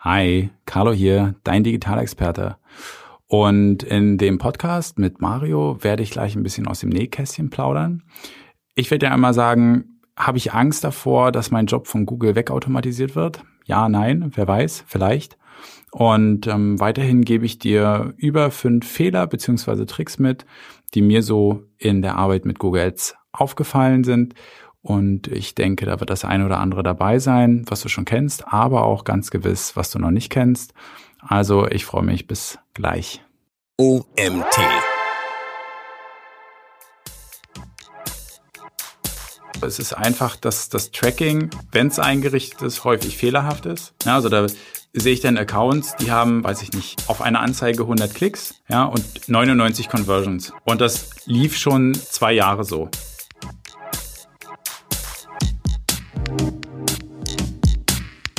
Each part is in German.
Hi, Carlo hier, dein Digitalexperte. Und in dem Podcast mit Mario werde ich gleich ein bisschen aus dem Nähkästchen plaudern. Ich werde dir einmal sagen, habe ich Angst davor, dass mein Job von Google wegautomatisiert wird? Ja, nein, wer weiß, vielleicht. Und ähm, weiterhin gebe ich dir über fünf Fehler beziehungsweise Tricks mit, die mir so in der Arbeit mit Google Ads aufgefallen sind und ich denke, da wird das eine oder andere dabei sein, was du schon kennst, aber auch ganz gewiss, was du noch nicht kennst. Also ich freue mich bis gleich. OMT. Es ist einfach, dass das Tracking, wenn es eingerichtet ist, häufig fehlerhaft ist. Ja, also da sehe ich dann Accounts, die haben, weiß ich nicht, auf eine Anzeige 100 Klicks ja, und 99 Conversions. Und das lief schon zwei Jahre so.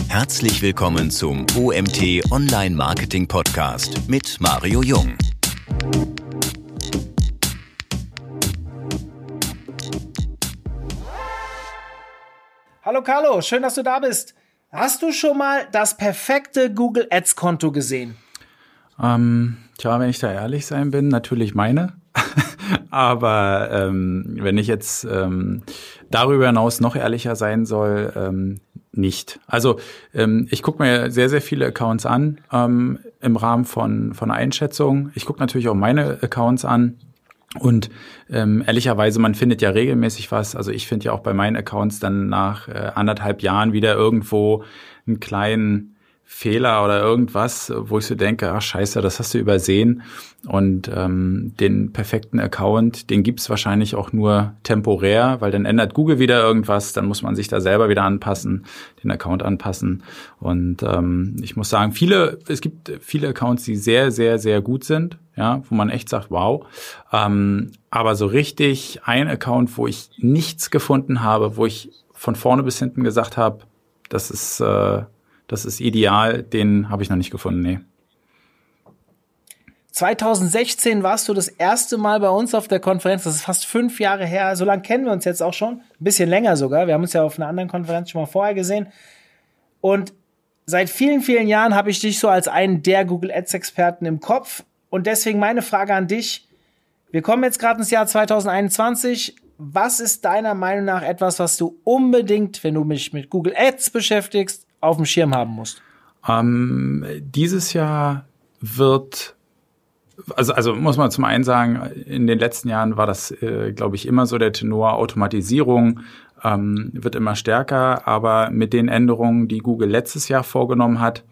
Herzlich willkommen zum OMT Online Marketing Podcast mit Mario Jung. Hallo Carlo, schön, dass du da bist. Hast du schon mal das perfekte Google Ads Konto gesehen? Ähm, tja, wenn ich da ehrlich sein bin, natürlich meine. Aber ähm, wenn ich jetzt ähm, darüber hinaus noch ehrlicher sein soll, ähm, nicht. Also ähm, ich gucke mir sehr, sehr viele Accounts an ähm, im Rahmen von, von Einschätzung. Ich gucke natürlich auch meine Accounts an. Und ähm, ehrlicherweise, man findet ja regelmäßig was. Also ich finde ja auch bei meinen Accounts dann nach äh, anderthalb Jahren wieder irgendwo einen kleinen Fehler oder irgendwas, wo ich so denke, ach scheiße, das hast du übersehen. Und ähm, den perfekten Account, den gibt's wahrscheinlich auch nur temporär, weil dann ändert Google wieder irgendwas, dann muss man sich da selber wieder anpassen, den Account anpassen. Und ähm, ich muss sagen, viele, es gibt viele Accounts, die sehr, sehr, sehr gut sind, ja, wo man echt sagt, wow. Ähm, aber so richtig ein Account, wo ich nichts gefunden habe, wo ich von vorne bis hinten gesagt habe, das ist äh, das ist ideal, den habe ich noch nicht gefunden, nee. 2016 warst du das erste Mal bei uns auf der Konferenz. Das ist fast fünf Jahre her. So lange kennen wir uns jetzt auch schon. Ein bisschen länger sogar. Wir haben uns ja auf einer anderen Konferenz schon mal vorher gesehen. Und seit vielen, vielen Jahren habe ich dich so als einen der Google Ads Experten im Kopf. Und deswegen meine Frage an dich. Wir kommen jetzt gerade ins Jahr 2021. Was ist deiner Meinung nach etwas, was du unbedingt, wenn du mich mit Google Ads beschäftigst, auf dem Schirm haben musst? Ähm, dieses Jahr wird also, also muss man zum einen sagen, in den letzten Jahren war das, äh, glaube ich, immer so der Tenor Automatisierung ähm, wird immer stärker, aber mit den Änderungen, die Google letztes Jahr vorgenommen hat,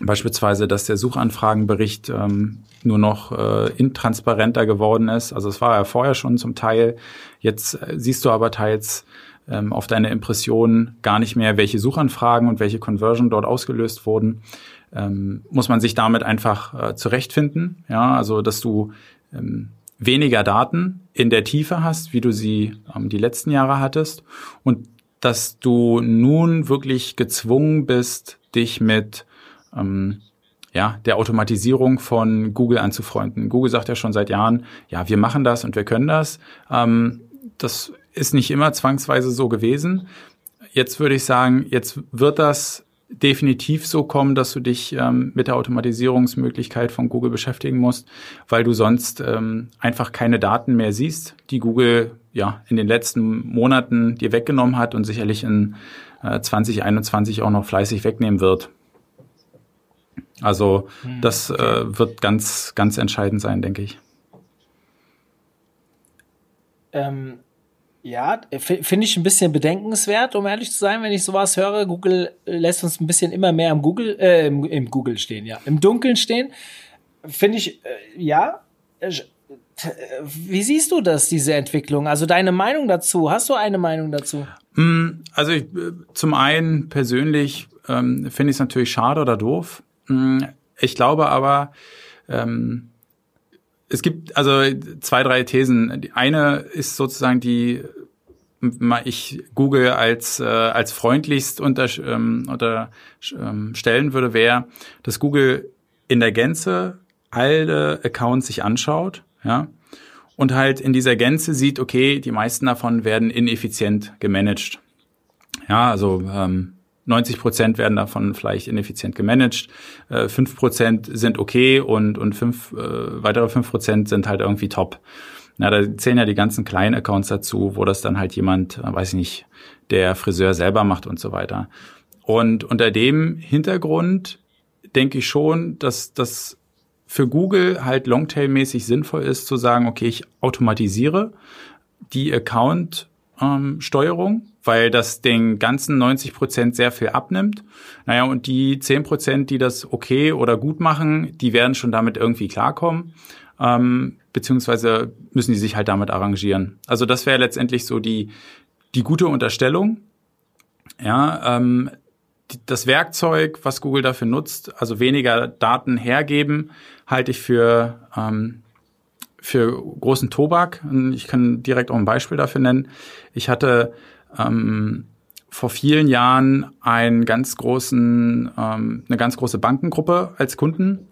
beispielsweise, dass der Suchanfragenbericht ähm, nur noch äh, intransparenter geworden ist. Also es war ja vorher schon zum Teil. Jetzt äh, siehst du aber teils ähm, auf deine Impression gar nicht mehr, welche Suchanfragen und welche Conversion dort ausgelöst wurden, ähm, muss man sich damit einfach äh, zurechtfinden. Ja, also dass du ähm, weniger Daten in der Tiefe hast, wie du sie ähm, die letzten Jahre hattest und dass du nun wirklich gezwungen bist, dich mit ähm, ja, der Automatisierung von Google anzufreunden. Google sagt ja schon seit Jahren, ja, wir machen das und wir können das. Ähm, das ist nicht immer zwangsweise so gewesen. Jetzt würde ich sagen, jetzt wird das definitiv so kommen, dass du dich ähm, mit der Automatisierungsmöglichkeit von Google beschäftigen musst, weil du sonst ähm, einfach keine Daten mehr siehst, die Google ja in den letzten Monaten dir weggenommen hat und sicherlich in äh, 2021 auch noch fleißig wegnehmen wird. Also hm, das äh, wird ganz, ganz entscheidend sein, denke ich. Ähm, ja, finde ich ein bisschen bedenkenswert, um ehrlich zu sein, wenn ich sowas höre. Google lässt uns ein bisschen immer mehr im Google, äh, im, im Google stehen, ja, im Dunkeln stehen. Finde ich, äh, ja. Äh, wie siehst du das, diese Entwicklung? Also deine Meinung dazu? Hast du eine Meinung dazu? Mm, also ich, äh, zum einen persönlich ähm, finde ich es natürlich schade oder doof. Mm, ich glaube aber, ähm, es gibt also zwei, drei Thesen. Die eine ist sozusagen die ich Google als äh, als freundlichst unter, ähm, unterstellen ähm, würde, wäre, dass Google in der Gänze alle Accounts sich anschaut, ja, und halt in dieser Gänze sieht, okay, die meisten davon werden ineffizient gemanagt. Ja, also ähm, 90 Prozent werden davon vielleicht ineffizient gemanagt, äh, 5 Prozent sind okay und, und fünf, äh, weitere 5 Prozent sind halt irgendwie top. Na, da zählen ja die ganzen kleinen Accounts dazu, wo das dann halt jemand, äh, weiß ich nicht, der Friseur selber macht und so weiter. Und unter dem Hintergrund denke ich schon, dass das für Google halt Longtail-mäßig sinnvoll ist, zu sagen, okay, ich automatisiere die Account-Steuerung, ähm, weil das den ganzen 90 Prozent sehr viel abnimmt. Naja, und die 10 Prozent, die das okay oder gut machen, die werden schon damit irgendwie klarkommen. Ähm, beziehungsweise müssen die sich halt damit arrangieren. Also das wäre letztendlich so die, die gute Unterstellung. Ja, ähm, das Werkzeug, was Google dafür nutzt, also weniger Daten hergeben, halte ich für, ähm, für großen Tobak. Ich kann direkt auch ein Beispiel dafür nennen. Ich hatte ähm, vor vielen Jahren einen ganz großen, ähm, eine ganz große Bankengruppe als Kunden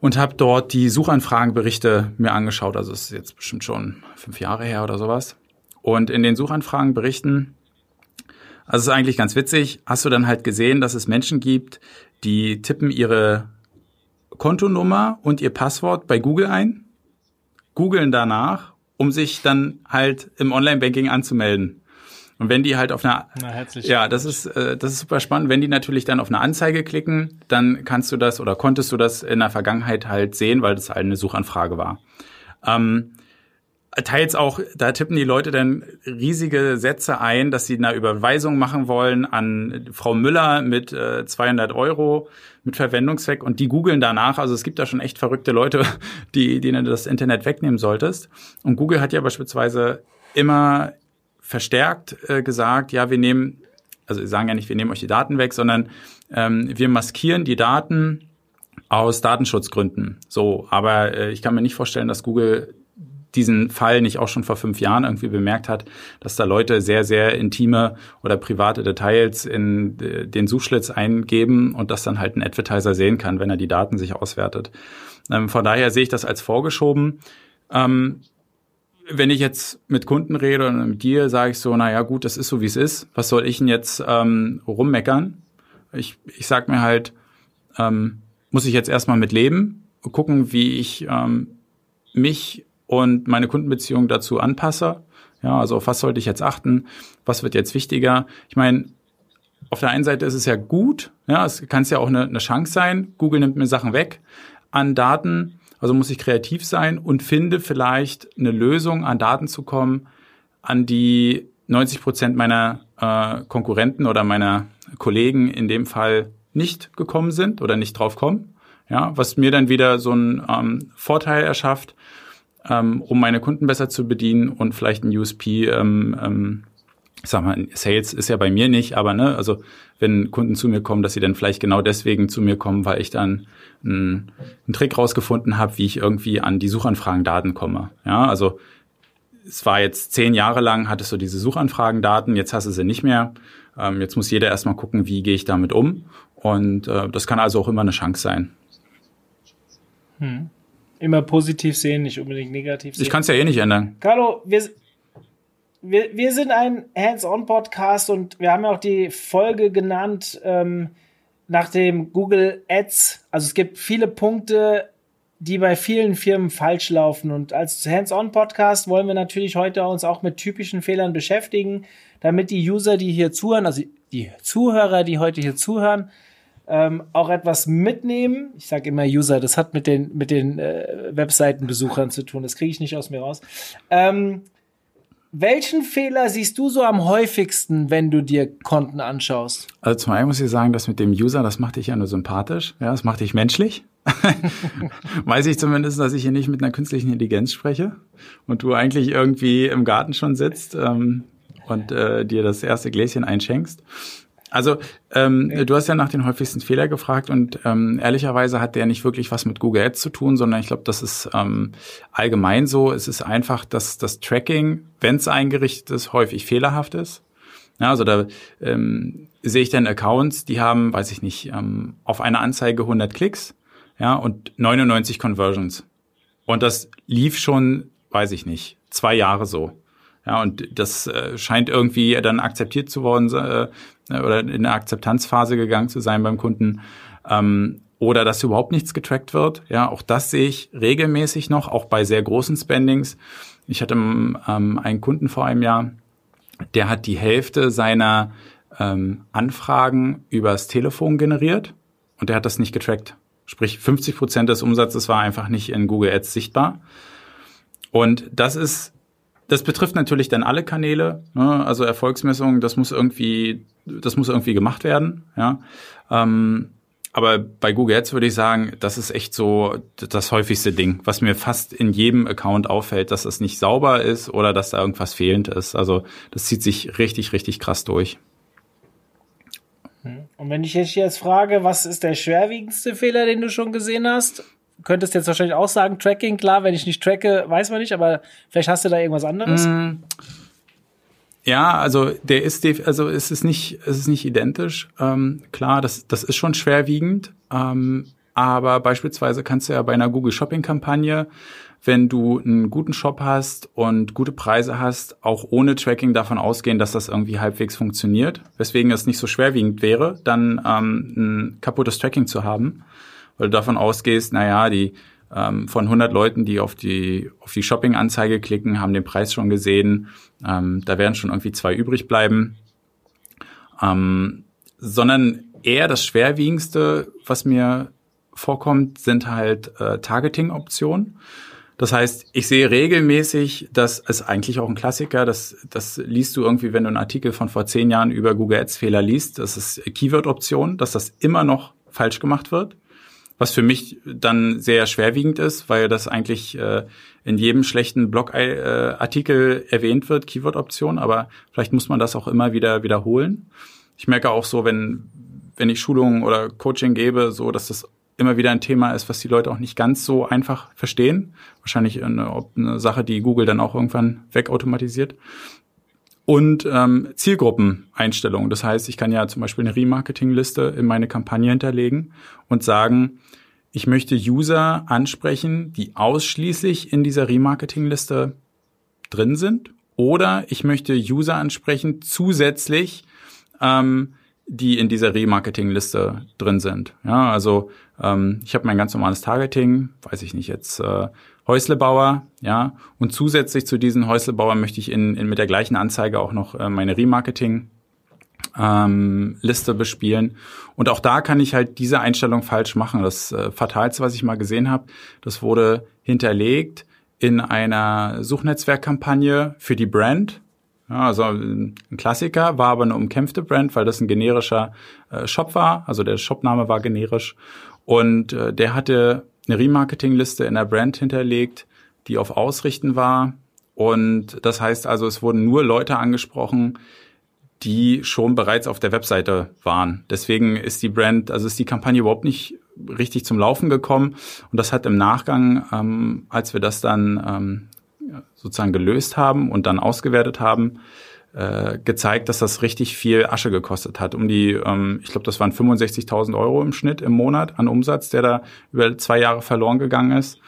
und habe dort die Suchanfragenberichte mir angeschaut. Also es ist jetzt bestimmt schon fünf Jahre her oder sowas. Und in den Suchanfragenberichten also es ist eigentlich ganz witzig. Hast du dann halt gesehen, dass es Menschen gibt, die tippen ihre Kontonummer und ihr Passwort bei Google ein, googeln danach, um sich dann halt im Online-Banking anzumelden. Und wenn die halt auf einer, Na, ja, das ist äh, das ist super spannend. Wenn die natürlich dann auf eine Anzeige klicken, dann kannst du das oder konntest du das in der Vergangenheit halt sehen, weil das halt eine Suchanfrage war. Ähm, teils auch, da tippen die Leute dann riesige Sätze ein, dass sie eine Überweisung machen wollen an Frau Müller mit äh, 200 Euro mit Verwendungszweck und die googeln danach. Also es gibt da schon echt verrückte Leute, die, denen du das Internet wegnehmen solltest. Und Google hat ja beispielsweise immer verstärkt äh, gesagt, ja, wir nehmen, also sagen ja nicht, wir nehmen euch die Daten weg, sondern ähm, wir maskieren die Daten aus Datenschutzgründen. So, aber äh, ich kann mir nicht vorstellen, dass Google diesen Fall nicht auch schon vor fünf Jahren irgendwie bemerkt hat, dass da Leute sehr, sehr intime oder private Details in äh, den Suchschlitz eingeben und das dann halt ein Advertiser sehen kann, wenn er die Daten sich auswertet. Ähm, von daher sehe ich das als vorgeschoben. Ähm, wenn ich jetzt mit Kunden rede und mit dir, sage ich so, na ja, gut, das ist so, wie es ist. Was soll ich denn jetzt ähm, rummeckern? Ich, ich sag mir halt, ähm, muss ich jetzt erstmal mit leben, gucken, wie ich ähm, mich und meine Kundenbeziehung dazu anpasse. Ja, also auf was sollte ich jetzt achten? Was wird jetzt wichtiger? Ich meine, auf der einen Seite ist es ja gut, ja, es kann es ja auch eine, eine Chance sein. Google nimmt mir Sachen weg an Daten, also muss ich kreativ sein und finde vielleicht eine Lösung, an Daten zu kommen, an die 90 Prozent meiner äh, Konkurrenten oder meiner Kollegen in dem Fall nicht gekommen sind oder nicht drauf kommen. Ja, was mir dann wieder so einen ähm, Vorteil erschafft, ähm, um meine Kunden besser zu bedienen und vielleicht ein USP, ähm, ähm, ich sag mal, Sales ist ja bei mir nicht, aber ne, also wenn Kunden zu mir kommen, dass sie dann vielleicht genau deswegen zu mir kommen, weil ich dann einen, einen Trick rausgefunden habe, wie ich irgendwie an die Suchanfragendaten komme. Ja, also es war jetzt zehn Jahre lang, hattest du diese Suchanfragendaten, jetzt hast du sie nicht mehr. Ähm, jetzt muss jeder erstmal gucken, wie gehe ich damit um. Und äh, das kann also auch immer eine Chance sein. Hm immer positiv sehen, nicht unbedingt negativ sehen. Ich kann es ja eh nicht ändern. Carlo, wir, wir, wir sind ein Hands-on-Podcast und wir haben ja auch die Folge genannt ähm, nach dem Google Ads. Also es gibt viele Punkte, die bei vielen Firmen falsch laufen. Und als Hands-on-Podcast wollen wir natürlich heute uns auch mit typischen Fehlern beschäftigen, damit die User, die hier zuhören, also die Zuhörer, die heute hier zuhören, ähm, auch etwas mitnehmen. Ich sage immer User, das hat mit den, mit den äh, Webseitenbesuchern zu tun, das kriege ich nicht aus mir raus. Ähm, welchen Fehler siehst du so am häufigsten, wenn du dir Konten anschaust? Also zum einen muss ich sagen, das mit dem User, das macht dich ja nur sympathisch. Ja, das macht dich menschlich. Weiß ich zumindest, dass ich hier nicht mit einer künstlichen Intelligenz spreche und du eigentlich irgendwie im Garten schon sitzt ähm, und äh, dir das erste Gläschen einschenkst. Also ähm, okay. du hast ja nach den häufigsten Fehler gefragt und ähm, ehrlicherweise hat der nicht wirklich was mit Google Ads zu tun, sondern ich glaube, das ist ähm, allgemein so. Es ist einfach, dass das Tracking, wenn es eingerichtet ist, häufig fehlerhaft ist. Ja, also da ähm, sehe ich dann Accounts, die haben, weiß ich nicht, ähm, auf eine Anzeige 100 Klicks, ja, und 99 Conversions. Und das lief schon, weiß ich nicht, zwei Jahre so. Ja, und das äh, scheint irgendwie dann akzeptiert zu worden, äh, oder in eine Akzeptanzphase gegangen zu sein beim Kunden. Ähm, oder dass überhaupt nichts getrackt wird. Ja, auch das sehe ich regelmäßig noch, auch bei sehr großen Spendings. Ich hatte ähm, einen Kunden vor einem Jahr, der hat die Hälfte seiner ähm, Anfragen übers Telefon generiert und der hat das nicht getrackt. Sprich, 50 Prozent des Umsatzes war einfach nicht in Google Ads sichtbar. Und das ist, das betrifft natürlich dann alle Kanäle. Ne? Also Erfolgsmessung, das muss irgendwie, das muss irgendwie gemacht werden. Ja. Ähm, aber bei Google Ads würde ich sagen, das ist echt so das häufigste Ding, was mir fast in jedem Account auffällt, dass es nicht sauber ist oder dass da irgendwas fehlend ist. Also das zieht sich richtig, richtig krass durch. Und wenn ich jetzt frage, was ist der schwerwiegendste Fehler, den du schon gesehen hast? Könntest jetzt wahrscheinlich auch sagen, Tracking, klar, wenn ich nicht tracke, weiß man nicht, aber vielleicht hast du da irgendwas anderes? Mm. Ja, also der ist also es ist nicht es ist nicht identisch. Ähm, klar, das das ist schon schwerwiegend. Ähm, aber beispielsweise kannst du ja bei einer Google Shopping Kampagne, wenn du einen guten Shop hast und gute Preise hast, auch ohne Tracking davon ausgehen, dass das irgendwie halbwegs funktioniert. Weswegen es nicht so schwerwiegend wäre, dann ähm, ein kaputtes Tracking zu haben, weil du davon ausgehst, naja, die ähm, von 100 Leuten, die auf die auf die Shopping-Anzeige klicken, haben den Preis schon gesehen. Ähm, da werden schon irgendwie zwei übrig bleiben. Ähm, sondern eher das Schwerwiegendste, was mir vorkommt, sind halt äh, Targeting-Optionen. Das heißt, ich sehe regelmäßig, dass es eigentlich auch ein Klassiker, das, das liest du irgendwie, wenn du einen Artikel von vor zehn Jahren über Google Ads Fehler liest, das ist Keyword-Option, dass das immer noch falsch gemacht wird. Was für mich dann sehr schwerwiegend ist, weil das eigentlich äh, in jedem schlechten Blogartikel äh, erwähnt wird, Keyword-Option, aber vielleicht muss man das auch immer wieder wiederholen. Ich merke auch so, wenn, wenn ich Schulungen oder Coaching gebe, so, dass das immer wieder ein Thema ist, was die Leute auch nicht ganz so einfach verstehen. Wahrscheinlich eine, eine Sache, die Google dann auch irgendwann wegautomatisiert. Und ähm, Zielgruppeneinstellungen. Das heißt, ich kann ja zum Beispiel eine Remarketing-Liste in meine Kampagne hinterlegen und sagen, ich möchte User ansprechen, die ausschließlich in dieser Remarketing-Liste drin sind. Oder ich möchte User ansprechen zusätzlich, ähm, die in dieser Remarketing-Liste drin sind. Ja, also ähm, ich habe mein ganz normales Targeting, weiß ich nicht jetzt, äh, Häuslebauer, ja, und zusätzlich zu diesen Häuslebauer möchte ich in, in mit der gleichen Anzeige auch noch äh, meine Remarketing ähm, Liste bespielen. Und auch da kann ich halt diese Einstellung falsch machen. Das äh, Fatalste, was ich mal gesehen habe, das wurde hinterlegt in einer Suchnetzwerkkampagne für die Brand. Ja, also ein Klassiker, war aber eine umkämpfte Brand, weil das ein generischer äh, Shop war. Also der Shopname war generisch. Und äh, der hatte eine Remarketing-Liste in der Brand hinterlegt, die auf Ausrichten war. Und das heißt also, es wurden nur Leute angesprochen, die schon bereits auf der Webseite waren. Deswegen ist die Brand, also ist die Kampagne überhaupt nicht richtig zum Laufen gekommen. Und das hat im Nachgang, ähm, als wir das dann ähm, sozusagen gelöst haben und dann ausgewertet haben, äh, gezeigt, dass das richtig viel Asche gekostet hat. Um die, ähm, ich glaube, das waren 65.000 Euro im Schnitt im Monat an Umsatz, der da über zwei Jahre verloren gegangen ist.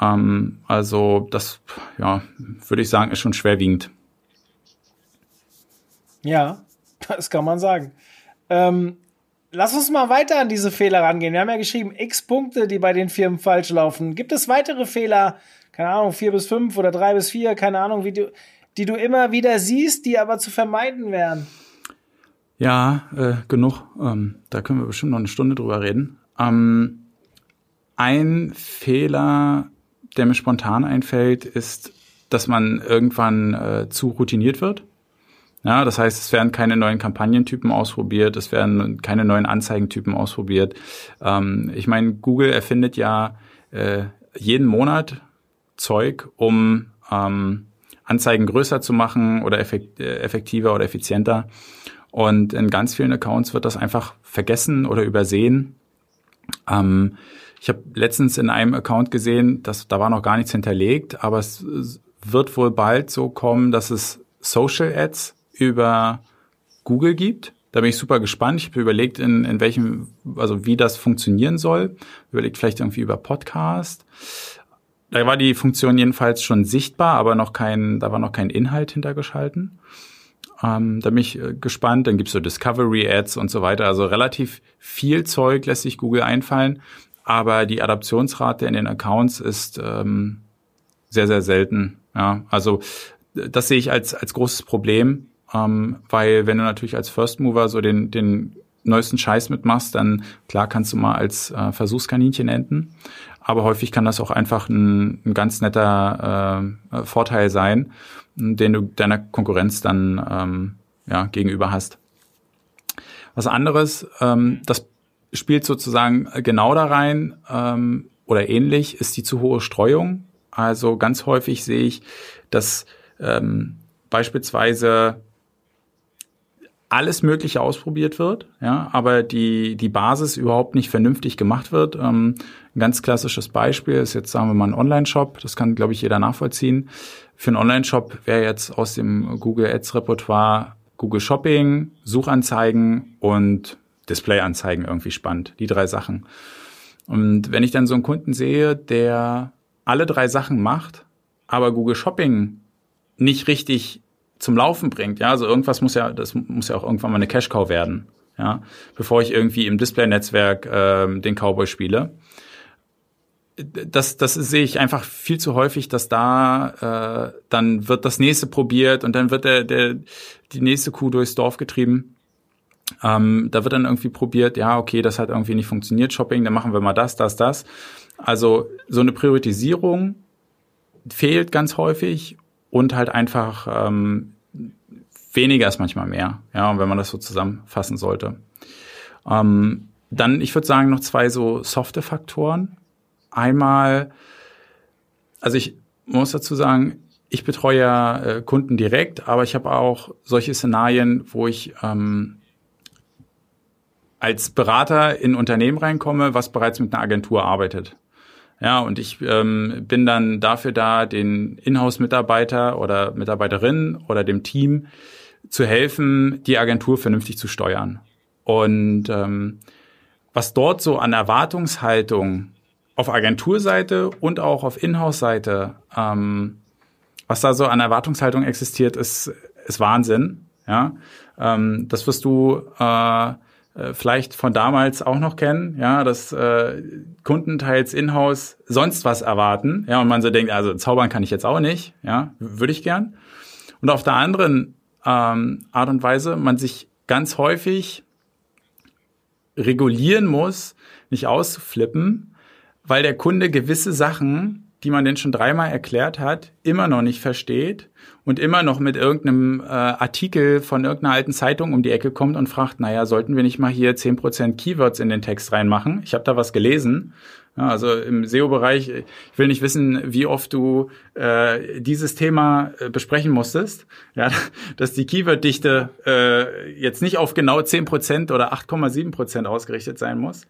Ähm, also das, ja, würde ich sagen, ist schon schwerwiegend. Ja, das kann man sagen. Ähm, lass uns mal weiter an diese Fehler rangehen. Wir haben ja geschrieben, x Punkte, die bei den Firmen falsch laufen. Gibt es weitere Fehler, keine Ahnung, vier bis fünf oder drei bis vier, keine Ahnung, wie du, die du immer wieder siehst, die aber zu vermeiden wären? Ja, äh, genug. Ähm, da können wir bestimmt noch eine Stunde drüber reden. Ähm, ein Fehler, der mir spontan einfällt, ist, dass man irgendwann äh, zu routiniert wird. Ja, das heißt, es werden keine neuen Kampagnentypen ausprobiert, es werden keine neuen Anzeigentypen ausprobiert. Ähm, ich meine, Google erfindet ja äh, jeden Monat Zeug, um ähm, Anzeigen größer zu machen oder äh, effektiver oder effizienter. Und in ganz vielen Accounts wird das einfach vergessen oder übersehen. Ähm, ich habe letztens in einem Account gesehen, dass da war noch gar nichts hinterlegt, aber es wird wohl bald so kommen, dass es Social Ads über Google gibt. Da bin ich super gespannt. Ich habe überlegt, in, in welchem, also wie das funktionieren soll. Überlegt vielleicht irgendwie über Podcast. Da war die Funktion jedenfalls schon sichtbar, aber noch kein, da war noch kein Inhalt hintergeschalten. Ähm, da bin ich äh, gespannt. Dann gibt's so Discovery Ads und so weiter. Also relativ viel Zeug lässt sich Google einfallen. Aber die Adaptionsrate in den Accounts ist ähm, sehr, sehr selten. Ja, also das sehe ich als, als großes Problem, ähm, weil wenn du natürlich als First Mover so den, den neuesten Scheiß mitmachst, dann klar kannst du mal als äh, Versuchskaninchen enden. Aber häufig kann das auch einfach ein, ein ganz netter äh, Vorteil sein, den du deiner Konkurrenz dann ähm, ja, gegenüber hast. Was anderes, ähm, das spielt sozusagen genau da rein ähm, oder ähnlich, ist die zu hohe Streuung. Also ganz häufig sehe ich, dass ähm, beispielsweise alles Mögliche ausprobiert wird, ja, aber die, die Basis überhaupt nicht vernünftig gemacht wird. Ähm, ein ganz klassisches Beispiel ist jetzt, sagen wir mal, ein Online-Shop. Das kann, glaube ich, jeder nachvollziehen. Für einen Online-Shop wäre jetzt aus dem Google Ads Repertoire Google Shopping, Suchanzeigen und Displayanzeigen irgendwie spannend. Die drei Sachen. Und wenn ich dann so einen Kunden sehe, der alle drei Sachen macht, aber Google Shopping nicht richtig zum Laufen bringt. Ja, also irgendwas muss ja, das muss ja auch irgendwann mal eine Cash Cow werden. Ja, bevor ich irgendwie im Display-Netzwerk ähm, den Cowboy spiele. Das, das sehe ich einfach viel zu häufig, dass da äh, dann wird das nächste probiert und dann wird der, der die nächste Kuh durchs Dorf getrieben. Ähm, da wird dann irgendwie probiert, ja, okay, das hat irgendwie nicht funktioniert, Shopping, dann machen wir mal das, das, das. Also so eine Priorisierung fehlt ganz häufig und halt einfach ähm, weniger ist manchmal mehr, ja, wenn man das so zusammenfassen sollte. Ähm, dann, ich würde sagen, noch zwei so softe Faktoren. Einmal, also ich muss dazu sagen, ich betreue äh, Kunden direkt, aber ich habe auch solche Szenarien, wo ich ähm, als Berater in Unternehmen reinkomme, was bereits mit einer Agentur arbeitet. Ja, und ich ähm, bin dann dafür da, den Inhouse-Mitarbeiter oder Mitarbeiterin oder dem Team zu helfen, die Agentur vernünftig zu steuern. Und ähm, was dort so an Erwartungshaltung auf Agenturseite und auch auf Inhouse-Seite, ähm, was da so an Erwartungshaltung existiert, ist, ist Wahnsinn. Ja, ähm, das wirst du äh, äh, vielleicht von damals auch noch kennen, ja, dass äh, Kunden teils in-house sonst was erwarten, ja, und man so denkt, also zaubern kann ich jetzt auch nicht, ja, würde ich gern. Und auf der anderen ähm, Art und Weise man sich ganz häufig regulieren muss, nicht auszuflippen, weil der Kunde gewisse Sachen die man denn schon dreimal erklärt hat, immer noch nicht versteht und immer noch mit irgendeinem äh, Artikel von irgendeiner alten Zeitung um die Ecke kommt und fragt, naja, sollten wir nicht mal hier zehn Prozent Keywords in den Text reinmachen? Ich habe da was gelesen. Ja, also im SEO-Bereich, ich will nicht wissen, wie oft du äh, dieses Thema äh, besprechen musstest, ja, dass die Keyworddichte äh, jetzt nicht auf genau zehn Prozent oder 8,7 Prozent ausgerichtet sein muss.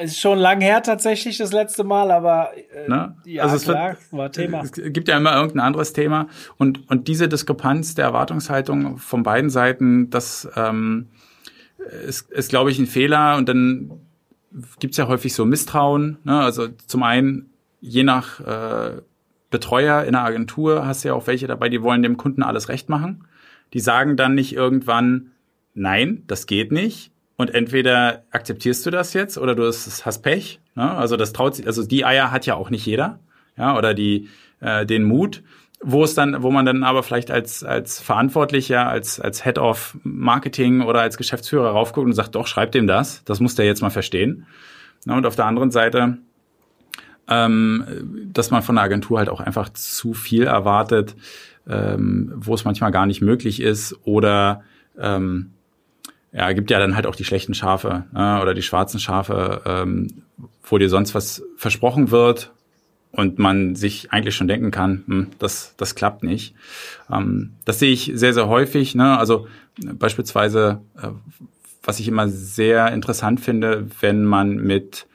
Es ist schon lang her tatsächlich das letzte Mal, aber äh, ne? ja, also es klar, wird, war Thema. Es gibt ja immer irgendein anderes Thema und und diese Diskrepanz der Erwartungshaltung von beiden Seiten, das ähm, ist, ist glaube ich ein Fehler und dann gibt's ja häufig so Misstrauen. Ne? Also zum einen je nach äh, Betreuer in der Agentur hast du ja auch welche dabei, die wollen dem Kunden alles recht machen. Die sagen dann nicht irgendwann, nein, das geht nicht und entweder akzeptierst du das jetzt oder du hast Pech. Ne? Also das traut sich, also die Eier hat ja auch nicht jeder, ja, oder die äh, den Mut, wo es dann, wo man dann aber vielleicht als als Verantwortlicher, als als Head of Marketing oder als Geschäftsführer raufguckt und sagt, doch schreib dem das, das muss der jetzt mal verstehen. Ne? Und auf der anderen Seite, ähm, dass man von der Agentur halt auch einfach zu viel erwartet, ähm, wo es manchmal gar nicht möglich ist oder ähm, ja, gibt ja dann halt auch die schlechten Schafe äh, oder die schwarzen Schafe, ähm, wo dir sonst was versprochen wird und man sich eigentlich schon denken kann, hm, das, das klappt nicht. Ähm, das sehe ich sehr, sehr häufig. Ne? Also beispielsweise, äh, was ich immer sehr interessant finde, wenn man mit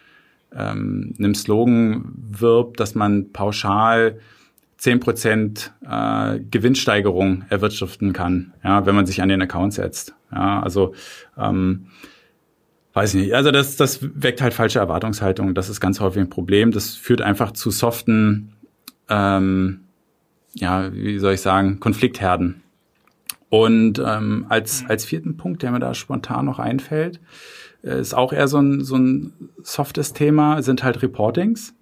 ähm, einem Slogan wirbt, dass man pauschal 10% äh, Gewinnsteigerung erwirtschaften kann, ja, wenn man sich an den Account setzt. Ja, also ähm, weiß ich nicht. Also das, das weckt halt falsche Erwartungshaltung. Das ist ganz häufig ein Problem. Das führt einfach zu soften, ähm, ja, wie soll ich sagen, Konfliktherden. Und ähm, als, als vierten Punkt, der mir da spontan noch einfällt, äh, ist auch eher so ein, so ein softes Thema, sind halt Reportings.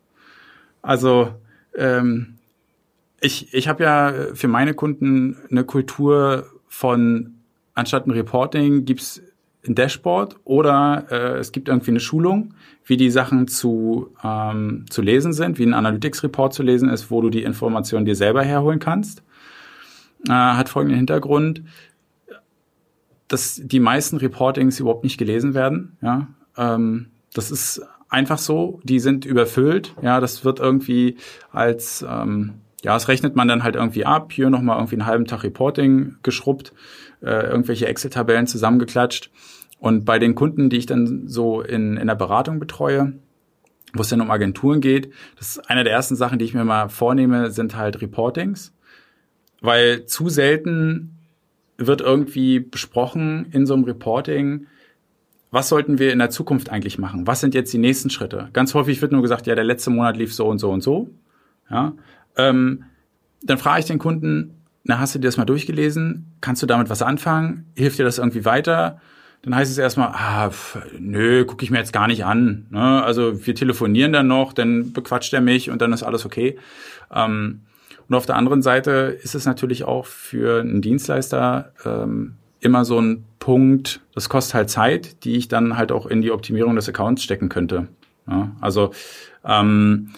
Also ähm, ich, ich habe ja für meine Kunden eine Kultur von, anstatt ein Reporting gibt's ein Dashboard oder äh, es gibt irgendwie eine Schulung, wie die Sachen zu, ähm, zu lesen sind, wie ein Analytics-Report zu lesen ist, wo du die Informationen dir selber herholen kannst. Äh, hat folgenden Hintergrund, dass die meisten Reportings überhaupt nicht gelesen werden. Ja? Ähm, das ist einfach so, die sind überfüllt. Ja, das wird irgendwie als ähm, ja, das rechnet man dann halt irgendwie ab. Hier nochmal irgendwie einen halben Tag Reporting geschrubbt, äh, irgendwelche Excel-Tabellen zusammengeklatscht. Und bei den Kunden, die ich dann so in, in der Beratung betreue, wo es dann um Agenturen geht, das ist eine der ersten Sachen, die ich mir mal vornehme, sind halt Reportings. Weil zu selten wird irgendwie besprochen in so einem Reporting, was sollten wir in der Zukunft eigentlich machen? Was sind jetzt die nächsten Schritte? Ganz häufig wird nur gesagt, ja, der letzte Monat lief so und so und so. Ja, ähm, dann frage ich den Kunden, na, hast du dir das mal durchgelesen? Kannst du damit was anfangen? Hilft dir das irgendwie weiter? Dann heißt es erstmal, ah, pf, nö, gucke ich mir jetzt gar nicht an. Ne? Also wir telefonieren dann noch, dann bequatscht er mich und dann ist alles okay. Ähm, und auf der anderen Seite ist es natürlich auch für einen Dienstleister ähm, immer so ein Punkt, das kostet halt Zeit, die ich dann halt auch in die Optimierung des Accounts stecken könnte. Ja? Also ähm,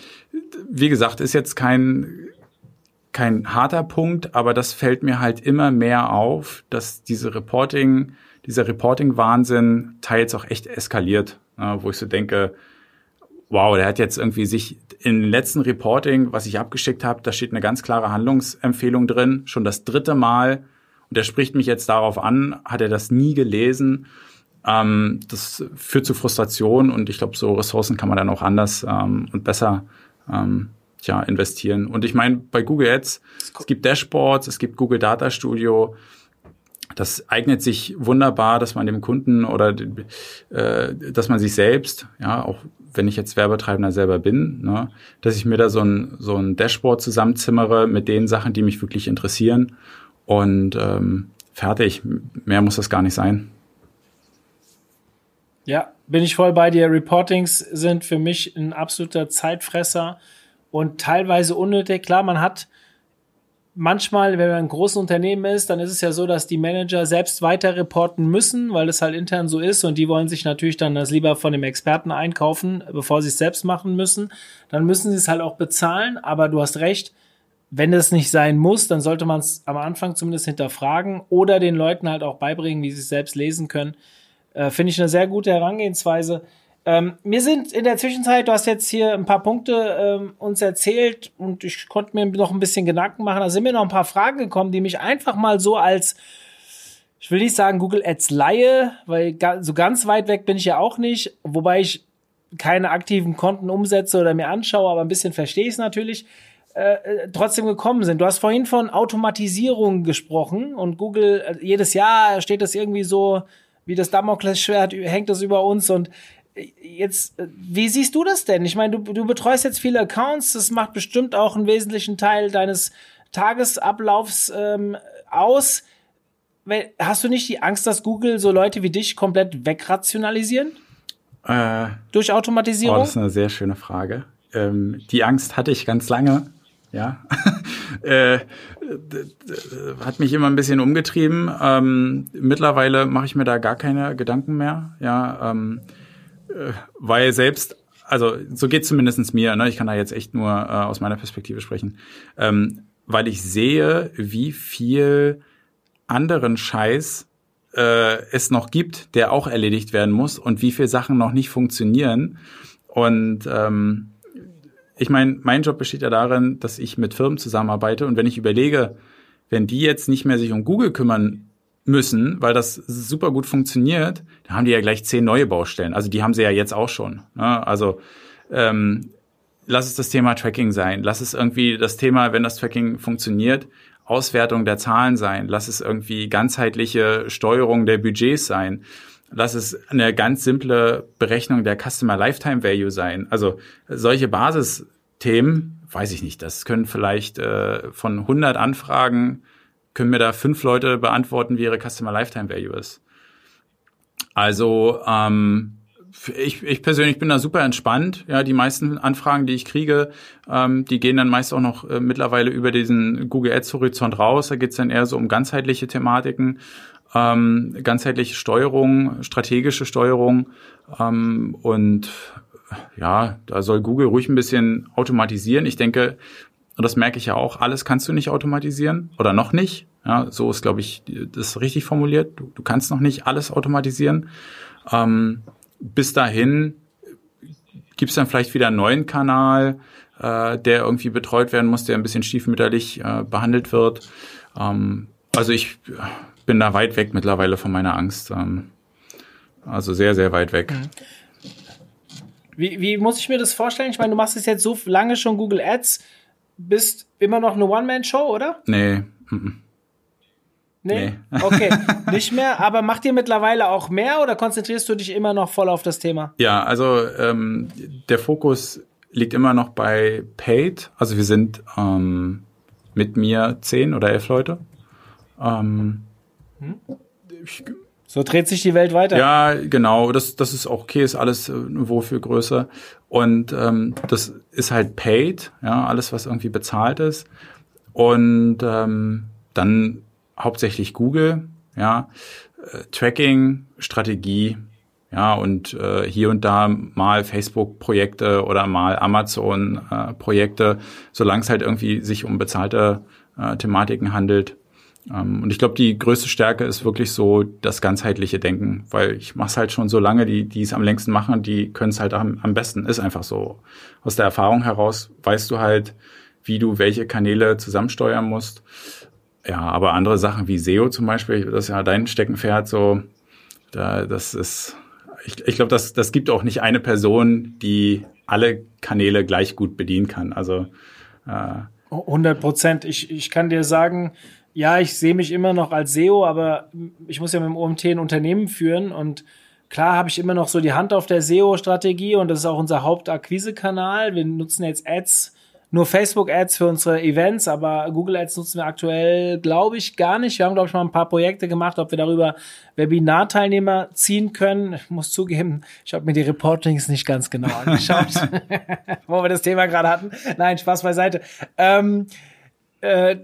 wie gesagt, ist jetzt kein, kein harter Punkt, aber das fällt mir halt immer mehr auf, dass diese Reporting, dieser Reporting-Wahnsinn teils auch echt eskaliert, wo ich so denke, wow, der hat jetzt irgendwie sich in den letzten Reporting, was ich abgeschickt habe, da steht eine ganz klare Handlungsempfehlung drin, schon das dritte Mal. Und der spricht mich jetzt darauf an, hat er das nie gelesen. Ähm, das führt zu Frustration und ich glaube, so Ressourcen kann man dann auch anders ähm, und besser ähm, ja, investieren. Und ich meine, bei Google Ads, es gibt Dashboards, es gibt Google Data Studio. Das eignet sich wunderbar, dass man dem Kunden oder äh, dass man sich selbst, ja, auch wenn ich jetzt Werbetreibender selber bin, ne, dass ich mir da so ein, so ein Dashboard zusammenzimmere mit den Sachen, die mich wirklich interessieren. Und ähm, fertig. Mehr muss das gar nicht sein. Ja, bin ich voll bei dir. Reportings sind für mich ein absoluter Zeitfresser und teilweise unnötig. Klar, man hat manchmal, wenn man ein großes Unternehmen ist, dann ist es ja so, dass die Manager selbst weiter reporten müssen, weil es halt intern so ist und die wollen sich natürlich dann das lieber von dem Experten einkaufen, bevor sie es selbst machen müssen. Dann müssen sie es halt auch bezahlen, aber du hast recht, wenn es nicht sein muss, dann sollte man es am Anfang zumindest hinterfragen oder den Leuten halt auch beibringen, wie sie es selbst lesen können. Äh, Finde ich eine sehr gute Herangehensweise. Ähm, mir sind in der Zwischenzeit, du hast jetzt hier ein paar Punkte ähm, uns erzählt und ich konnte mir noch ein bisschen Gedanken machen. Da sind mir noch ein paar Fragen gekommen, die mich einfach mal so als, ich will nicht sagen Google Ads Laie, weil so ganz weit weg bin ich ja auch nicht, wobei ich keine aktiven Konten umsetze oder mir anschaue, aber ein bisschen verstehe ich es natürlich. Äh, äh, trotzdem gekommen sind. Du hast vorhin von Automatisierung gesprochen und Google, äh, jedes Jahr steht das irgendwie so wie das Damoklesschwert hängt das über uns und jetzt, wie siehst du das denn? Ich meine, du, du betreust jetzt viele Accounts, das macht bestimmt auch einen wesentlichen Teil deines Tagesablaufs ähm, aus. Hast du nicht die Angst, dass Google so Leute wie dich komplett wegrationalisieren? Äh, Durch Automatisierung? Oh, das ist eine sehr schöne Frage. Ähm, die Angst hatte ich ganz lange. Ja, äh, hat mich immer ein bisschen umgetrieben. Ähm, mittlerweile mache ich mir da gar keine Gedanken mehr. Ja, ähm, äh, weil selbst, also so geht zumindest mir. Ne? Ich kann da jetzt echt nur äh, aus meiner Perspektive sprechen, ähm, weil ich sehe, wie viel anderen Scheiß äh, es noch gibt, der auch erledigt werden muss und wie viel Sachen noch nicht funktionieren. Und ähm, ich meine, mein Job besteht ja darin, dass ich mit Firmen zusammenarbeite und wenn ich überlege, wenn die jetzt nicht mehr sich um Google kümmern müssen, weil das super gut funktioniert, dann haben die ja gleich zehn neue Baustellen. Also die haben sie ja jetzt auch schon. Ne? Also ähm, lass es das Thema Tracking sein, lass es irgendwie das Thema, wenn das Tracking funktioniert, Auswertung der Zahlen sein, lass es irgendwie ganzheitliche Steuerung der Budgets sein lass es eine ganz simple Berechnung der Customer Lifetime Value sein. Also solche Basisthemen, weiß ich nicht, das können vielleicht äh, von 100 Anfragen können mir da fünf Leute beantworten, wie ihre Customer Lifetime Value ist. Also ähm, ich, ich persönlich bin da super entspannt. Ja, die meisten Anfragen, die ich kriege, ähm, die gehen dann meist auch noch äh, mittlerweile über diesen Google Ads Horizont raus. Da geht's dann eher so um ganzheitliche Thematiken, ähm, ganzheitliche Steuerung, strategische Steuerung ähm, und ja, da soll Google ruhig ein bisschen automatisieren. Ich denke, und das merke ich ja auch, alles kannst du nicht automatisieren oder noch nicht. Ja, so ist, glaube ich, das richtig formuliert. Du, du kannst noch nicht alles automatisieren. Ähm, bis dahin gibt's dann vielleicht wieder einen neuen Kanal, äh, der irgendwie betreut werden muss, der ein bisschen stiefmütterlich äh, behandelt wird. Ähm, also ich bin da weit weg mittlerweile von meiner Angst. Ähm, also sehr, sehr weit weg. Mhm. Wie, wie muss ich mir das vorstellen? Ich meine, du machst es jetzt so lange schon Google Ads, bist immer noch eine One-Man-Show, oder? Nee. Mhm. Nee? nee. okay, nicht mehr. Aber macht ihr mittlerweile auch mehr oder konzentrierst du dich immer noch voll auf das Thema? Ja, also ähm, der Fokus liegt immer noch bei Paid. Also wir sind ähm, mit mir zehn oder elf Leute. Ähm, hm? so dreht sich die Welt weiter. Ja, genau. Das, das ist auch okay, ist alles äh, wofür größer. Und ähm, das ist halt paid, ja, alles, was irgendwie bezahlt ist. Und ähm, dann hauptsächlich Google, ja, äh, Tracking, Strategie, ja, und äh, hier und da mal Facebook-Projekte oder mal Amazon-Projekte, äh, solange es halt irgendwie sich um bezahlte äh, Thematiken handelt. Ähm, und ich glaube, die größte Stärke ist wirklich so das ganzheitliche Denken, weil ich mache es halt schon so lange, die, die es am längsten machen, die können es halt am, am besten. Ist einfach so. Aus der Erfahrung heraus weißt du halt, wie du welche Kanäle zusammensteuern musst. Ja, aber andere Sachen wie SEO zum Beispiel, das ist ja dein Steckenpferd, so, da, das ist, ich, ich glaube, das, das gibt auch nicht eine Person, die alle Kanäle gleich gut bedienen kann. Also äh, 100 Prozent. Ich, ich kann dir sagen, ja, ich sehe mich immer noch als SEO, aber ich muss ja mit dem OMT ein Unternehmen führen und klar habe ich immer noch so die Hand auf der SEO-Strategie und das ist auch unser Hauptakquise-Kanal. Wir nutzen jetzt Ads, nur Facebook-Ads für unsere Events, aber Google-Ads nutzen wir aktuell, glaube ich, gar nicht. Wir haben, glaube ich, mal ein paar Projekte gemacht, ob wir darüber Webinar-Teilnehmer ziehen können. Ich muss zugeben, ich habe mir die Reportings nicht ganz genau angeschaut, wo wir das Thema gerade hatten. Nein, Spaß beiseite. Ähm, äh,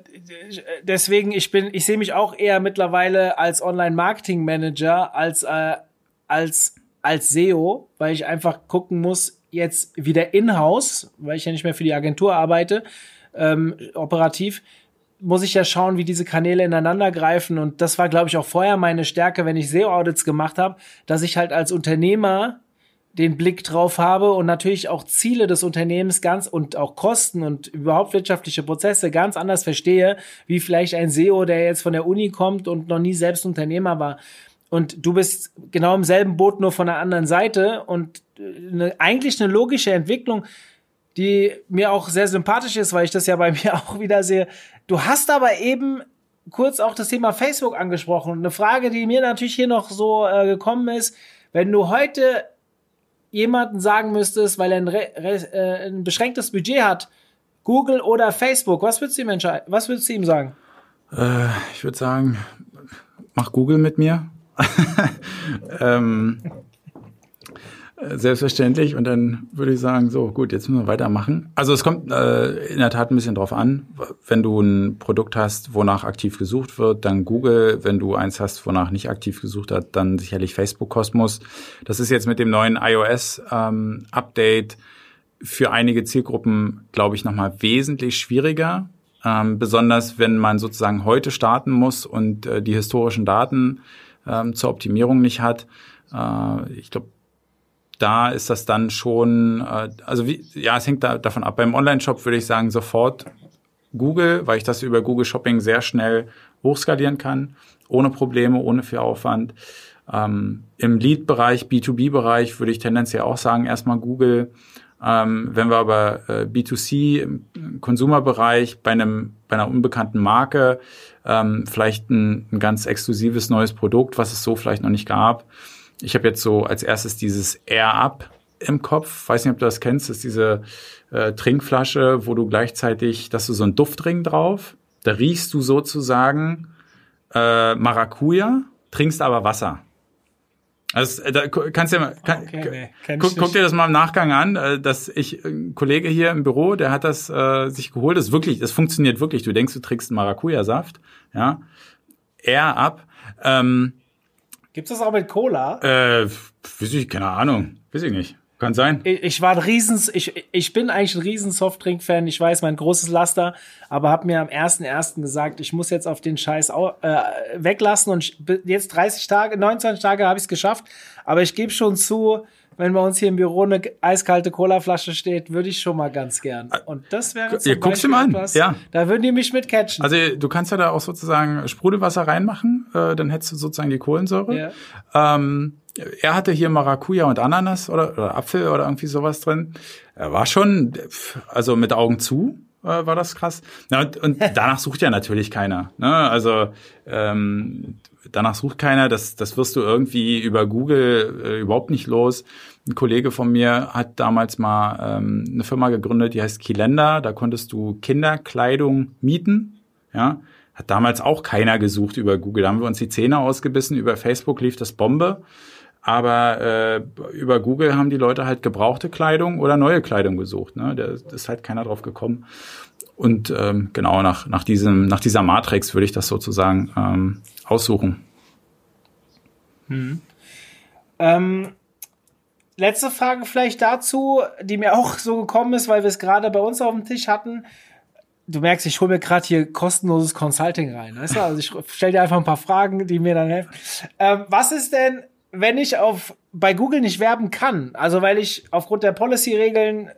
deswegen, ich bin, ich sehe mich auch eher mittlerweile als Online-Marketing-Manager als, äh, als, als SEO, weil ich einfach gucken muss, jetzt wieder in-house, weil ich ja nicht mehr für die Agentur arbeite, ähm, operativ, muss ich ja schauen, wie diese Kanäle ineinander greifen. Und das war, glaube ich, auch vorher meine Stärke, wenn ich SEO-Audits gemacht habe, dass ich halt als Unternehmer den Blick drauf habe und natürlich auch Ziele des Unternehmens ganz und auch Kosten und überhaupt wirtschaftliche Prozesse ganz anders verstehe, wie vielleicht ein SEO, der jetzt von der Uni kommt und noch nie selbst Unternehmer war. Und du bist genau im selben Boot, nur von der anderen Seite und eine, eigentlich eine logische Entwicklung, die mir auch sehr sympathisch ist, weil ich das ja bei mir auch wieder sehe. Du hast aber eben kurz auch das Thema Facebook angesprochen. Eine Frage, die mir natürlich hier noch so äh, gekommen ist, wenn du heute jemanden sagen müsstest, weil er ein, äh, ein beschränktes Budget hat, Google oder Facebook, was würdest du ihm? Was würdest du ihm sagen? Äh, ich würde sagen, mach Google mit mir. ähm, Selbstverständlich. Und dann würde ich sagen, so gut, jetzt müssen wir weitermachen. Also es kommt äh, in der Tat ein bisschen drauf an. Wenn du ein Produkt hast, wonach aktiv gesucht wird, dann Google. Wenn du eins hast, wonach nicht aktiv gesucht hat, dann sicherlich Facebook Kosmos. Das ist jetzt mit dem neuen iOS-Update ähm, für einige Zielgruppen, glaube ich, nochmal wesentlich schwieriger. Ähm, besonders wenn man sozusagen heute starten muss und äh, die historischen Daten ähm, zur Optimierung nicht hat. Äh, ich glaube, da ist das dann schon, äh, also wie, ja, es hängt da, davon ab. Beim Online-Shop würde ich sagen, sofort Google, weil ich das über Google Shopping sehr schnell hochskalieren kann, ohne Probleme, ohne viel Aufwand. Ähm, Im Lead-Bereich, B2B-Bereich würde ich tendenziell auch sagen, erstmal Google. Ähm, wenn wir aber äh, B2C im Konsumerbereich bei einem bei einer unbekannten Marke ähm, vielleicht ein, ein ganz exklusives neues Produkt, was es so vielleicht noch nicht gab, ich habe jetzt so als erstes dieses Air Up im Kopf. Weiß nicht, ob du das kennst. Das ist diese äh, Trinkflasche, wo du gleichzeitig, dass du so einen Duftring drauf. Da riechst du sozusagen äh, Maracuja, trinkst aber Wasser. Also da kannst du ja mal, kann, okay, nee, guck, guck, dir das mal im Nachgang an, äh, dass ich ein Kollege hier im Büro, der hat das äh, sich geholt, das ist wirklich, das funktioniert wirklich. Du denkst, du trinkst einen Maracuja-Saft, ja, er ab. Ähm, Gibt's das auch mit Cola? Äh, weiß ich, keine Ahnung, weiß ich nicht. Kann sein. Ich, ich war ein Riesens, ich, ich bin eigentlich ein riesen Softdrink-Fan. Ich weiß, mein großes Laster, aber habe mir am 1.1. gesagt, ich muss jetzt auf den Scheiß au, äh, weglassen und jetzt 30 Tage, 29 Tage habe ich es geschafft. Aber ich gebe schon zu, wenn bei uns hier im Büro eine eiskalte Colaflasche steht, würde ich schon mal ganz gern. Und das wäre zum ja, guck's Beispiel mal etwas, ja. da würden die mich mit catchen. Also du kannst ja da auch sozusagen Sprudelwasser reinmachen, äh, dann hättest du sozusagen die Kohlensäure. Ja. Ähm, er hatte hier Maracuja und Ananas oder, oder Apfel oder irgendwie sowas drin. Er war schon, also mit Augen zu, äh, war das krass. Ja, und, und danach sucht ja natürlich keiner. Ne? Also ähm, danach sucht keiner. Das, das wirst du irgendwie über Google äh, überhaupt nicht los. Ein Kollege von mir hat damals mal ähm, eine Firma gegründet, die heißt Kilenda. Da konntest du Kinderkleidung mieten. Ja, hat damals auch keiner gesucht über Google. Da haben wir uns die Zähne ausgebissen. Über Facebook lief das Bombe. Aber äh, über Google haben die Leute halt gebrauchte Kleidung oder neue Kleidung gesucht. Ne? Da ist halt keiner drauf gekommen. Und ähm, genau nach, nach, diesem, nach dieser Matrix würde ich das sozusagen ähm, aussuchen. Hm. Letzte Frage vielleicht dazu, die mir auch so gekommen ist, weil wir es gerade bei uns auf dem Tisch hatten. Du merkst, ich hole mir gerade hier kostenloses Consulting rein. Weißt du? Also ich stelle dir einfach ein paar Fragen, die mir dann helfen. Ähm, was ist denn wenn ich auf bei Google nicht werben kann, also weil ich aufgrund der Policy-Regeln, äh,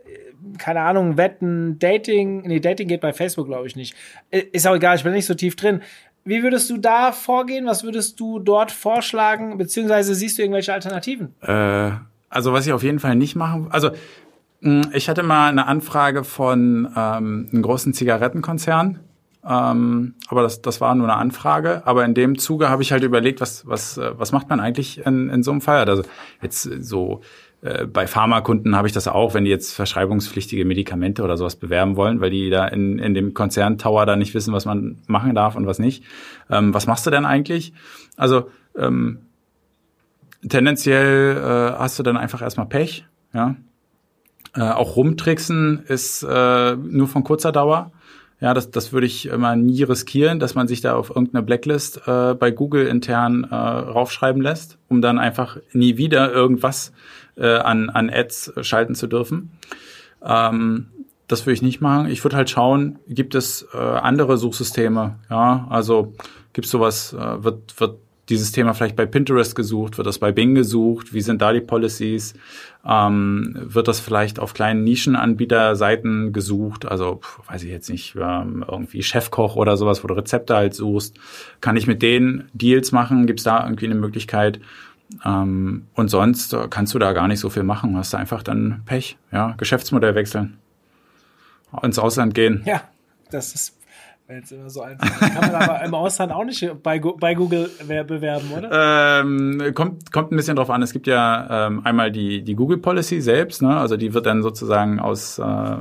keine Ahnung, Wetten, Dating, nee, Dating geht bei Facebook, glaube ich nicht. Äh, ist auch egal, ich bin nicht so tief drin. Wie würdest du da vorgehen? Was würdest du dort vorschlagen? Beziehungsweise siehst du irgendwelche Alternativen? Äh, also was ich auf jeden Fall nicht machen, also hm, ich hatte mal eine Anfrage von ähm, einem großen Zigarettenkonzern ähm, aber das, das war nur eine Anfrage. Aber in dem Zuge habe ich halt überlegt, was, was, äh, was macht man eigentlich in, in so einem Fall? Also jetzt so äh, bei Pharmakunden habe ich das auch, wenn die jetzt verschreibungspflichtige Medikamente oder sowas bewerben wollen, weil die da in, in dem Konzern Tower da nicht wissen, was man machen darf und was nicht. Ähm, was machst du denn eigentlich? Also ähm, tendenziell äh, hast du dann einfach erstmal Pech, ja. Äh, auch rumtricksen ist äh, nur von kurzer Dauer. Ja, das, das würde ich immer nie riskieren, dass man sich da auf irgendeine Blacklist äh, bei Google intern äh, raufschreiben lässt, um dann einfach nie wieder irgendwas äh, an, an Ads schalten zu dürfen. Ähm, das würde ich nicht machen. Ich würde halt schauen, gibt es äh, andere Suchsysteme? Ja, also gibt es sowas, äh, wird, wird dieses Thema vielleicht bei Pinterest gesucht? Wird das bei Bing gesucht? Wie sind da die Policies? Ähm, wird das vielleicht auf kleinen Nischenanbieterseiten gesucht? Also weiß ich jetzt nicht, ähm, irgendwie Chefkoch oder sowas, wo du Rezepte halt suchst. Kann ich mit denen Deals machen? Gibt es da irgendwie eine Möglichkeit? Ähm, und sonst kannst du da gar nicht so viel machen. Hast du einfach dann Pech, ja, Geschäftsmodell wechseln, ins Ausland gehen. Ja, das ist Jetzt immer so einfach. Kann man aber im Ausland auch nicht bei, bei Google bewerben, oder? Ähm, kommt, kommt ein bisschen drauf an. Es gibt ja ähm, einmal die, die Google Policy selbst, ne? Also die wird dann sozusagen aus äh,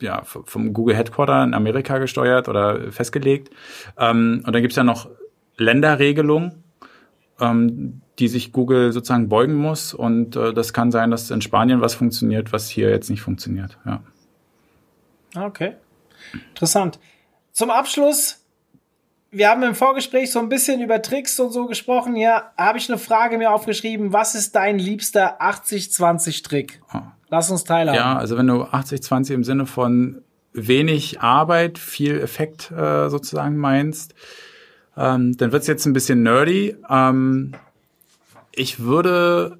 ja, vom Google Headquarter in Amerika gesteuert oder festgelegt. Ähm, und dann gibt's ja noch Länderregelungen, ähm, die sich Google sozusagen beugen muss. Und äh, das kann sein, dass in Spanien was funktioniert, was hier jetzt nicht funktioniert. Ja. Okay. Interessant. Zum Abschluss, wir haben im Vorgespräch so ein bisschen über Tricks und so gesprochen. Ja, habe ich eine Frage mir aufgeschrieben. Was ist dein liebster 80-20-Trick? Lass uns teilhaben. Ja, also wenn du 80-20 im Sinne von wenig Arbeit, viel Effekt äh, sozusagen meinst, ähm, dann wird's jetzt ein bisschen nerdy. Ähm, ich würde,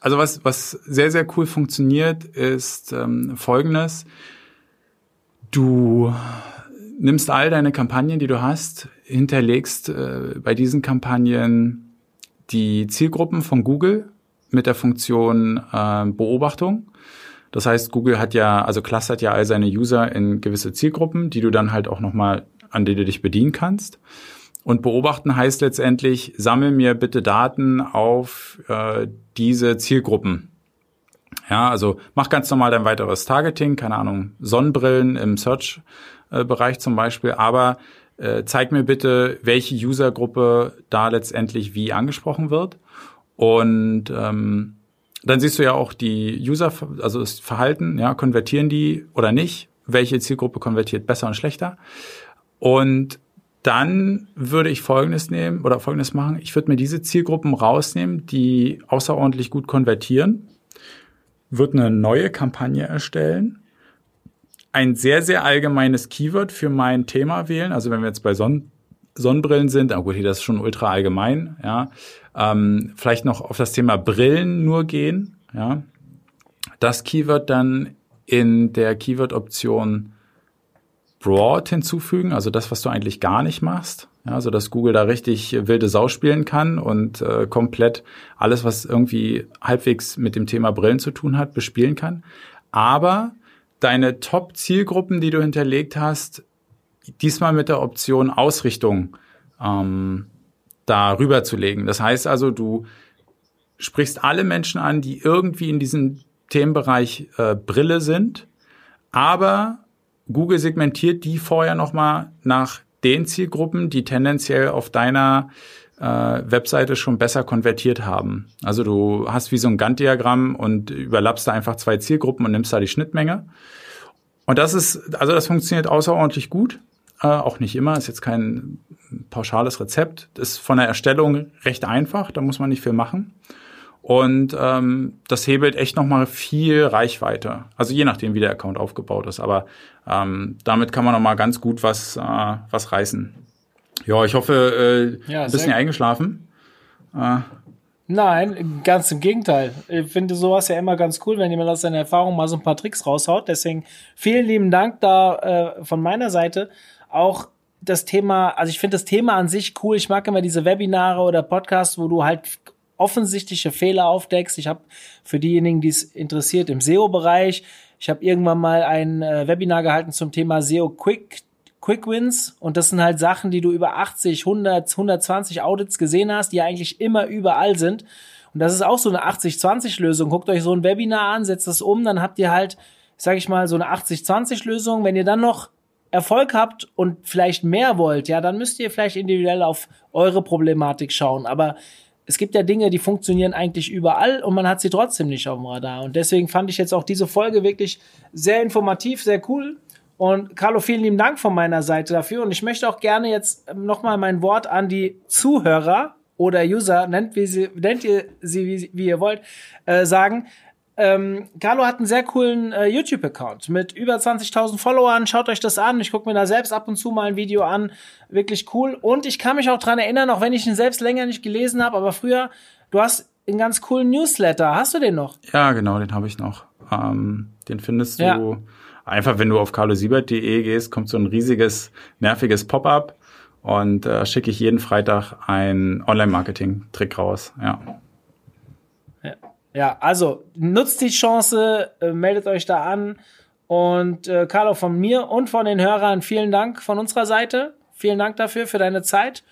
also was, was sehr, sehr cool funktioniert, ist ähm, folgendes. Du nimmst all deine Kampagnen, die du hast, hinterlegst äh, bei diesen Kampagnen die Zielgruppen von Google mit der Funktion äh, Beobachtung. Das heißt, Google hat ja, also clustert ja all seine User in gewisse Zielgruppen, die du dann halt auch nochmal, an die du dich bedienen kannst. Und beobachten heißt letztendlich, sammel mir bitte Daten auf äh, diese Zielgruppen. Ja, also mach ganz normal dein weiteres Targeting, keine Ahnung, Sonnenbrillen im Search Bereich zum Beispiel, aber äh, zeig mir bitte, welche Usergruppe da letztendlich wie angesprochen wird. Und ähm, dann siehst du ja auch die User, also das Verhalten, ja, konvertieren die oder nicht? Welche Zielgruppe konvertiert besser und schlechter? Und dann würde ich Folgendes nehmen oder Folgendes machen. Ich würde mir diese Zielgruppen rausnehmen, die außerordentlich gut konvertieren, würde eine neue Kampagne erstellen, ein sehr, sehr allgemeines Keyword für mein Thema wählen. Also wenn wir jetzt bei Sonnen Sonnenbrillen sind, aber gut, hier das ist schon ultra allgemein, ja. Ähm, vielleicht noch auf das Thema Brillen nur gehen, ja. Das Keyword dann in der Keyword-Option Broad hinzufügen, also das, was du eigentlich gar nicht machst. Ja, so dass Google da richtig wilde Sau spielen kann und äh, komplett alles, was irgendwie halbwegs mit dem Thema Brillen zu tun hat, bespielen kann. Aber deine Top-Zielgruppen, die du hinterlegt hast, diesmal mit der Option Ausrichtung ähm, da rüberzulegen. Das heißt also, du sprichst alle Menschen an, die irgendwie in diesem Themenbereich äh, Brille sind, aber Google segmentiert die vorher nochmal nach den Zielgruppen, die tendenziell auf deiner äh, Webseite schon besser konvertiert haben. Also du hast wie so ein Gantt-Diagramm und überlappst da einfach zwei Zielgruppen und nimmst da die Schnittmenge. Und das ist, also das funktioniert außerordentlich gut. Äh, auch nicht immer, ist jetzt kein pauschales Rezept. Ist von der Erstellung recht einfach, da muss man nicht viel machen. Und ähm, das hebelt echt nochmal viel Reichweite. Also je nachdem, wie der Account aufgebaut ist. Aber ähm, damit kann man nochmal ganz gut was, äh, was reißen. Ja, ich hoffe, äh, ja, ein bisschen eingeschlafen. Äh, Nein, ganz im Gegenteil. Ich finde sowas ja immer ganz cool, wenn jemand aus seiner Erfahrung mal so ein paar Tricks raushaut. Deswegen vielen lieben Dank da äh, von meiner Seite. Auch das Thema, also ich finde das Thema an sich cool. Ich mag immer diese Webinare oder Podcasts, wo du halt offensichtliche Fehler aufdeckst. Ich habe für diejenigen, die es interessiert, im SEO-Bereich, ich habe irgendwann mal ein äh, Webinar gehalten zum Thema SEO Quick Quick Wins und das sind halt Sachen, die du über 80, 100, 120 Audits gesehen hast, die eigentlich immer überall sind. Und das ist auch so eine 80-20-Lösung. Guckt euch so ein Webinar an, setzt das um, dann habt ihr halt, sag ich mal, so eine 80-20-Lösung. Wenn ihr dann noch Erfolg habt und vielleicht mehr wollt, ja, dann müsst ihr vielleicht individuell auf eure Problematik schauen. Aber es gibt ja Dinge, die funktionieren eigentlich überall und man hat sie trotzdem nicht auf dem Radar. Und deswegen fand ich jetzt auch diese Folge wirklich sehr informativ, sehr cool. Und Carlo, vielen lieben Dank von meiner Seite dafür. Und ich möchte auch gerne jetzt nochmal mein Wort an die Zuhörer oder User, nennt, wie sie, nennt ihr sie, wie, wie ihr wollt, äh, sagen. Ähm, Carlo hat einen sehr coolen äh, YouTube-Account mit über 20.000 Followern. Schaut euch das an. Ich gucke mir da selbst ab und zu mal ein Video an. Wirklich cool. Und ich kann mich auch dran erinnern, auch wenn ich ihn selbst länger nicht gelesen habe, aber früher, du hast einen ganz coolen Newsletter. Hast du den noch? Ja, genau, den habe ich noch. Ähm, den findest du ja. einfach, wenn du auf carlosiebert.de gehst, kommt so ein riesiges, nerviges Pop-up und äh, schicke ich jeden Freitag einen Online-Marketing-Trick raus. Ja. Ja. Also nutzt die Chance, äh, meldet euch da an. Und äh, Carlo, von mir und von den Hörern vielen Dank von unserer Seite. Vielen Dank dafür, für deine Zeit.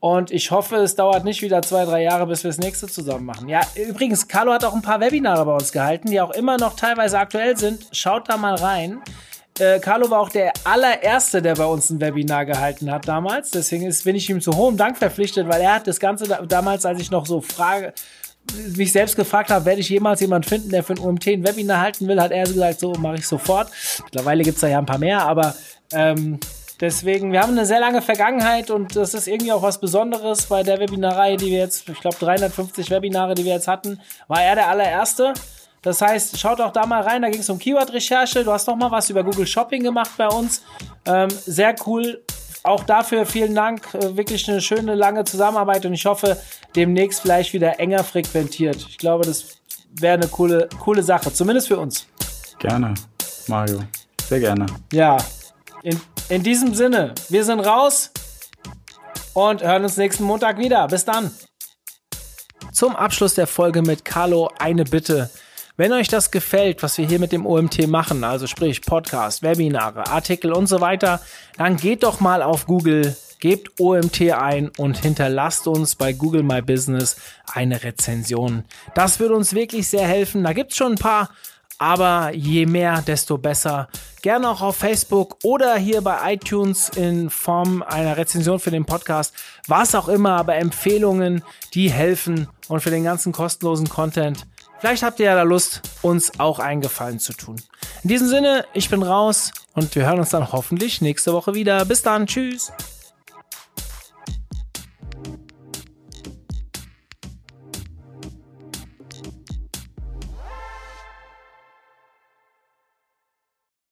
Und ich hoffe, es dauert nicht wieder zwei, drei Jahre, bis wir das nächste zusammen machen. Ja, übrigens, Carlo hat auch ein paar Webinare bei uns gehalten, die auch immer noch teilweise aktuell sind. Schaut da mal rein. Äh, Carlo war auch der allererste, der bei uns ein Webinar gehalten hat damals. Deswegen ist, bin ich ihm zu hohem Dank verpflichtet, weil er hat das Ganze da, damals, als ich noch so Frage, mich selbst gefragt habe, werde ich jemals jemanden finden, der für ein UMT ein Webinar halten will, hat er gesagt, so mache ich sofort. Mittlerweile gibt es da ja ein paar mehr, aber ähm, deswegen, wir haben eine sehr lange Vergangenheit und das ist irgendwie auch was Besonderes bei der Webinarreihe, die wir jetzt, ich glaube 350 Webinare, die wir jetzt hatten, war er der allererste. Das heißt, schaut auch da mal rein, da ging es um Keyword-Recherche. Du hast noch mal was über Google Shopping gemacht bei uns. Ähm, sehr cool auch dafür vielen Dank. Äh, wirklich eine schöne, lange Zusammenarbeit und ich hoffe, demnächst vielleicht wieder enger frequentiert. Ich glaube, das wäre eine coole, coole Sache, zumindest für uns. Gerne, Mario. Sehr gerne. Ja, in, in diesem Sinne, wir sind raus und hören uns nächsten Montag wieder. Bis dann. Zum Abschluss der Folge mit Carlo eine Bitte. Wenn euch das gefällt, was wir hier mit dem OMT machen, also sprich Podcast, Webinare, Artikel und so weiter, dann geht doch mal auf Google, gebt OMT ein und hinterlasst uns bei Google My Business eine Rezension. Das würde uns wirklich sehr helfen. Da gibt's schon ein paar, aber je mehr, desto besser. Gerne auch auf Facebook oder hier bei iTunes in Form einer Rezension für den Podcast. Was auch immer, aber Empfehlungen, die helfen und für den ganzen kostenlosen Content. Vielleicht habt ihr ja da Lust, uns auch einen Gefallen zu tun. In diesem Sinne, ich bin raus und wir hören uns dann hoffentlich nächste Woche wieder. Bis dann, tschüss.